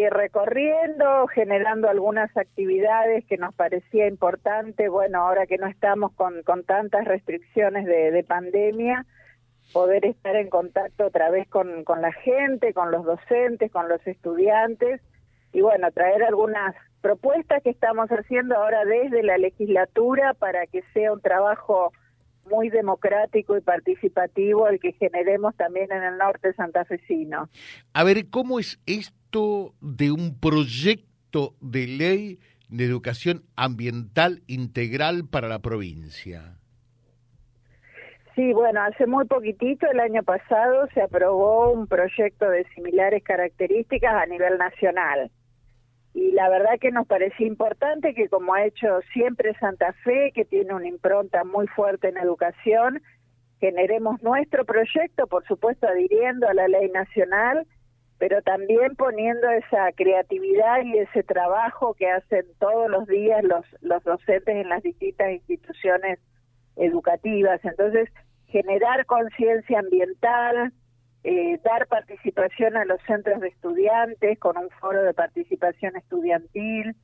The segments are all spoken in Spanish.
ir recorriendo, generando algunas actividades que nos parecía importante, bueno, ahora que no estamos con, con tantas restricciones de, de pandemia, poder estar en contacto otra vez con, con la gente, con los docentes, con los estudiantes y bueno, traer algunas propuestas que estamos haciendo ahora desde la legislatura para que sea un trabajo muy democrático y participativo el que generemos también en el norte santafesino. A ver, ¿cómo es esto de un proyecto de ley de educación ambiental integral para la provincia? Sí, bueno, hace muy poquitito, el año pasado, se aprobó un proyecto de similares características a nivel nacional. Y la verdad que nos parecía importante que, como ha hecho siempre Santa Fe, que tiene una impronta muy fuerte en educación, generemos nuestro proyecto, por supuesto adhiriendo a la ley nacional, pero también poniendo esa creatividad y ese trabajo que hacen todos los días los, los docentes en las distintas instituciones educativas. Entonces, generar conciencia ambiental, eh, dar participación a los centros de estudiantes con un foro de participación estudiantil,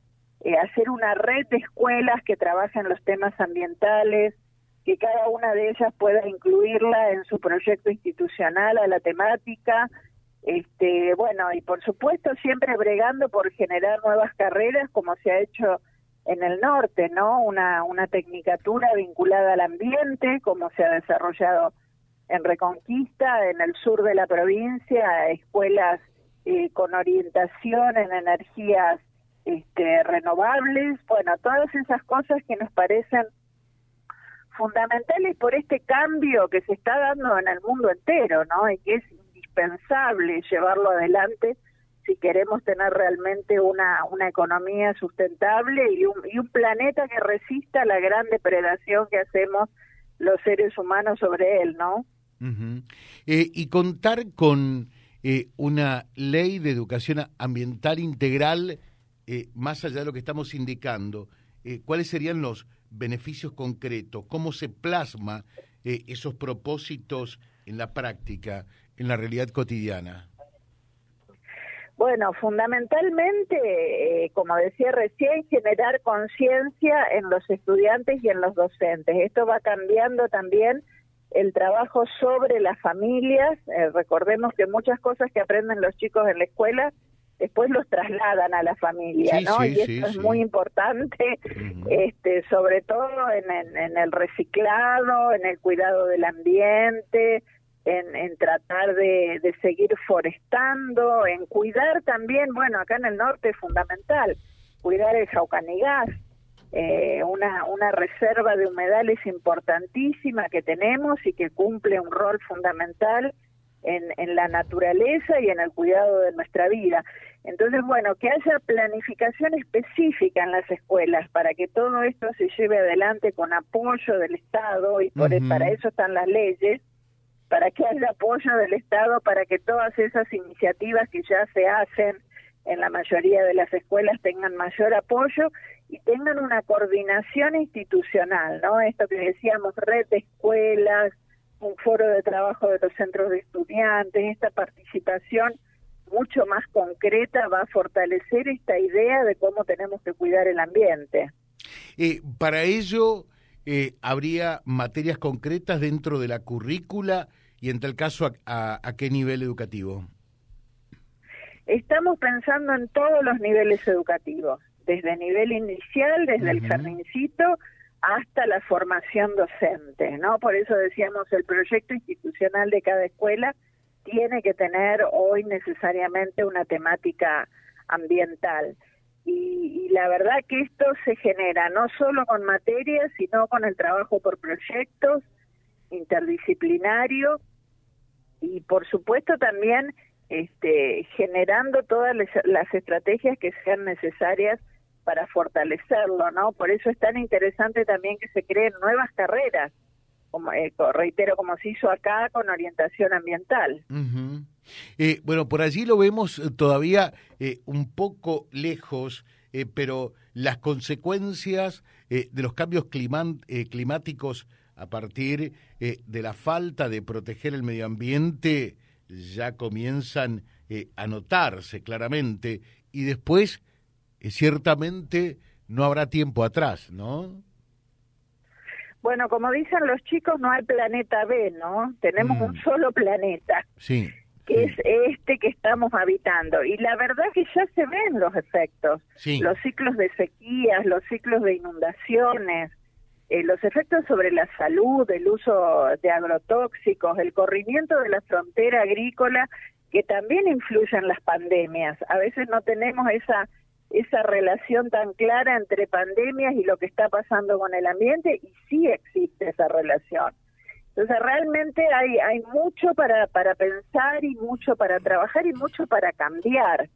eh, hacer una red de escuelas que trabajen los temas ambientales, que cada una de ellas pueda incluirla en su proyecto institucional a la temática, este, bueno, y por supuesto siempre bregando por generar nuevas carreras como se ha hecho en el norte, ¿no? Una, una tecnicatura vinculada al ambiente, como se ha desarrollado en Reconquista, en el sur de la provincia, escuelas eh, con orientación en energías este, renovables, bueno, todas esas cosas que nos parecen fundamentales por este cambio que se está dando en el mundo entero, ¿no? Y que es indispensable llevarlo adelante si queremos tener realmente una, una economía sustentable y un, y un planeta que resista la gran depredación que hacemos los seres humanos sobre él, ¿no? Eh, y contar con eh, una ley de educación ambiental integral, eh, más allá de lo que estamos indicando, ¿cuáles serían los beneficios concretos? ¿Cómo se plasma esos propósitos en la práctica, en la realidad cotidiana? Bueno, fundamentalmente, eh, como decía recién, generar conciencia en los estudiantes y en los docentes. Esto va cambiando también el trabajo sobre las familias. Eh, recordemos que muchas cosas que aprenden los chicos en la escuela después los trasladan a la familia, ¿no? y esto es muy importante, este, sobre todo en, en el reciclado, en el cuidado del ambiente, en, tratar de, seguir forestando, en cuidar también, bueno, acá en el norte es fundamental, cuidar el jaucanigás, eh, una, una reserva de humedales importantísima que tenemos y que cumple un rol fundamental en, en la naturaleza y en el cuidado de nuestra vida. Entonces, bueno, que haya planificación específica en las escuelas para que todo esto se lleve adelante con apoyo del Estado y por, para eso están las leyes para que haya apoyo del Estado para que todas esas iniciativas que ya se hacen en la mayoría de las escuelas tengan mayor apoyo y tengan una coordinación institucional, ¿no? Esto que decíamos, red de escuelas, un foro de trabajo de los centros de estudiantes, esta participación mucho más concreta va a fortalecer esta idea de cómo tenemos que cuidar el ambiente. Eh, para ello, eh, ¿habría materias concretas dentro de la currícula y en tal caso a, qué nivel educativo? Estamos pensando en todos los niveles educativos, desde nivel inicial, desde el jardincito hasta la formación docente, ¿no? Por eso decíamos el proyecto institucional de cada escuela tiene que tener hoy necesariamente una temática ambiental. Y, la verdad que esto se genera no solo con materias, sino con el trabajo por proyectos, interdisciplinario y por supuesto también este, generando todas las estrategias que sean necesarias para fortalecerlo, ¿no? Por eso es tan interesante también que se creen nuevas carreras, como eh, reitero, como se hizo acá con orientación ambiental. Eh, bueno, por allí lo vemos eh, todavía eh, un poco lejos, pero las consecuencias de los cambios climáticos a partir eh, de la falta de proteger el medio ambiente ya comienzan eh, anotarse claramente y después eh, ciertamente no habrá tiempo atrás, ¿no? Bueno, como dicen los chicos, no hay planeta B, ¿no? Tenemos un mm. solo planeta. Sí. Que es este que estamos habitando. Y la verdad que ya se ven los efectos. Los ciclos de sequías, los ciclos de inundaciones, eh, los efectos sobre la salud, el uso de agrotóxicos, el corrimiento de la frontera agrícola, que también influyen las pandemias. A veces no tenemos esa esa relación tan clara entre pandemias y lo que está pasando con el ambiente y sí existe esa relación. Entonces realmente hay, hay mucho para, para pensar y mucho para trabajar y mucho para cambiar,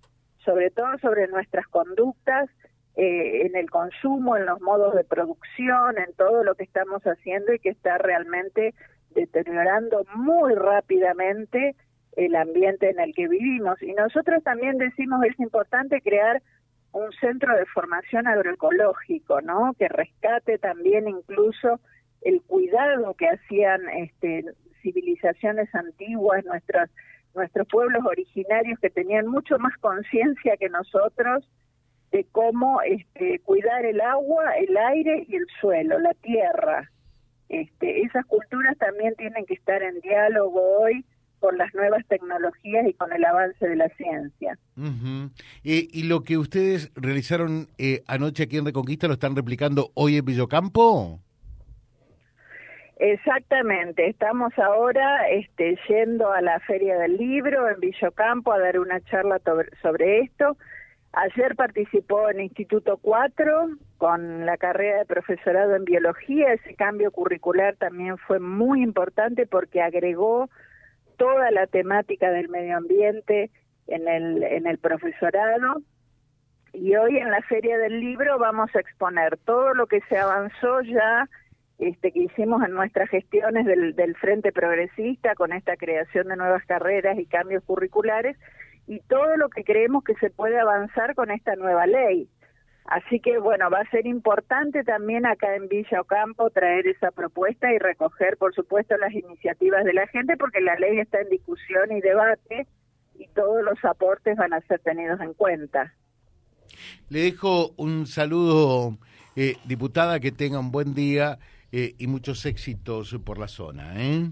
sobre todo sobre nuestras conductas eh, en el consumo, en los modos de producción, en todo lo que estamos haciendo y que está realmente deteriorando muy rápidamente el ambiente en el que vivimos. Y nosotros también decimos es importante crear un centro de formación agroecológico, ¿no? Que rescate también incluso el cuidado que hacían este, civilizaciones antiguas, nuestros nuestros pueblos originarios que tenían mucho más conciencia que nosotros de cómo este, cuidar el agua, el aire y el suelo, la tierra. Este, esas culturas también tienen que estar en diálogo hoy con las nuevas tecnologías y con el avance de la ciencia. ¿Y lo que ustedes realizaron eh, anoche aquí en Reconquista lo están replicando hoy en Villocampo? Exactamente, estamos ahora este, yendo a la Feria del Libro en Villocampo a dar una charla sobre esto. Ayer participó en Instituto 4 con la carrera de profesorado en biología. Ese cambio curricular también fue muy importante porque agregó toda la temática del medio ambiente en el, en el profesorado. Y hoy en la Feria del Libro vamos a exponer todo lo que se avanzó ya, este, que hicimos en nuestras gestiones del, del Frente Progresista con esta creación de nuevas carreras y cambios curriculares, y todo lo que creemos que se puede avanzar con esta nueva ley. Así que bueno, va a ser importante también acá en Villa Ocampo traer esa propuesta y recoger, por supuesto, las iniciativas de la gente, porque la ley está en discusión y debate y todos los aportes van a ser tenidos en cuenta. Le dejo un saludo, eh, diputada, que tenga un buen día eh, y muchos éxitos por la zona. ¿eh?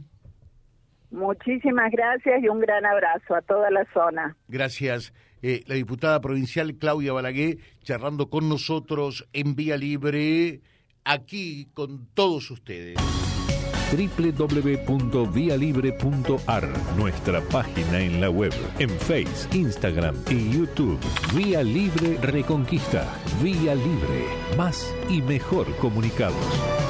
Muchísimas gracias y un gran abrazo a toda la zona. Gracias. Eh, la diputada provincial Claudia Balaguer charlando con nosotros en Vía Libre, aquí con todos ustedes www.vialibre.ar, nuestra página en la web, en Face, Instagram y YouTube. Vía Libre Reconquista. Vía Libre. Más y mejor comunicados.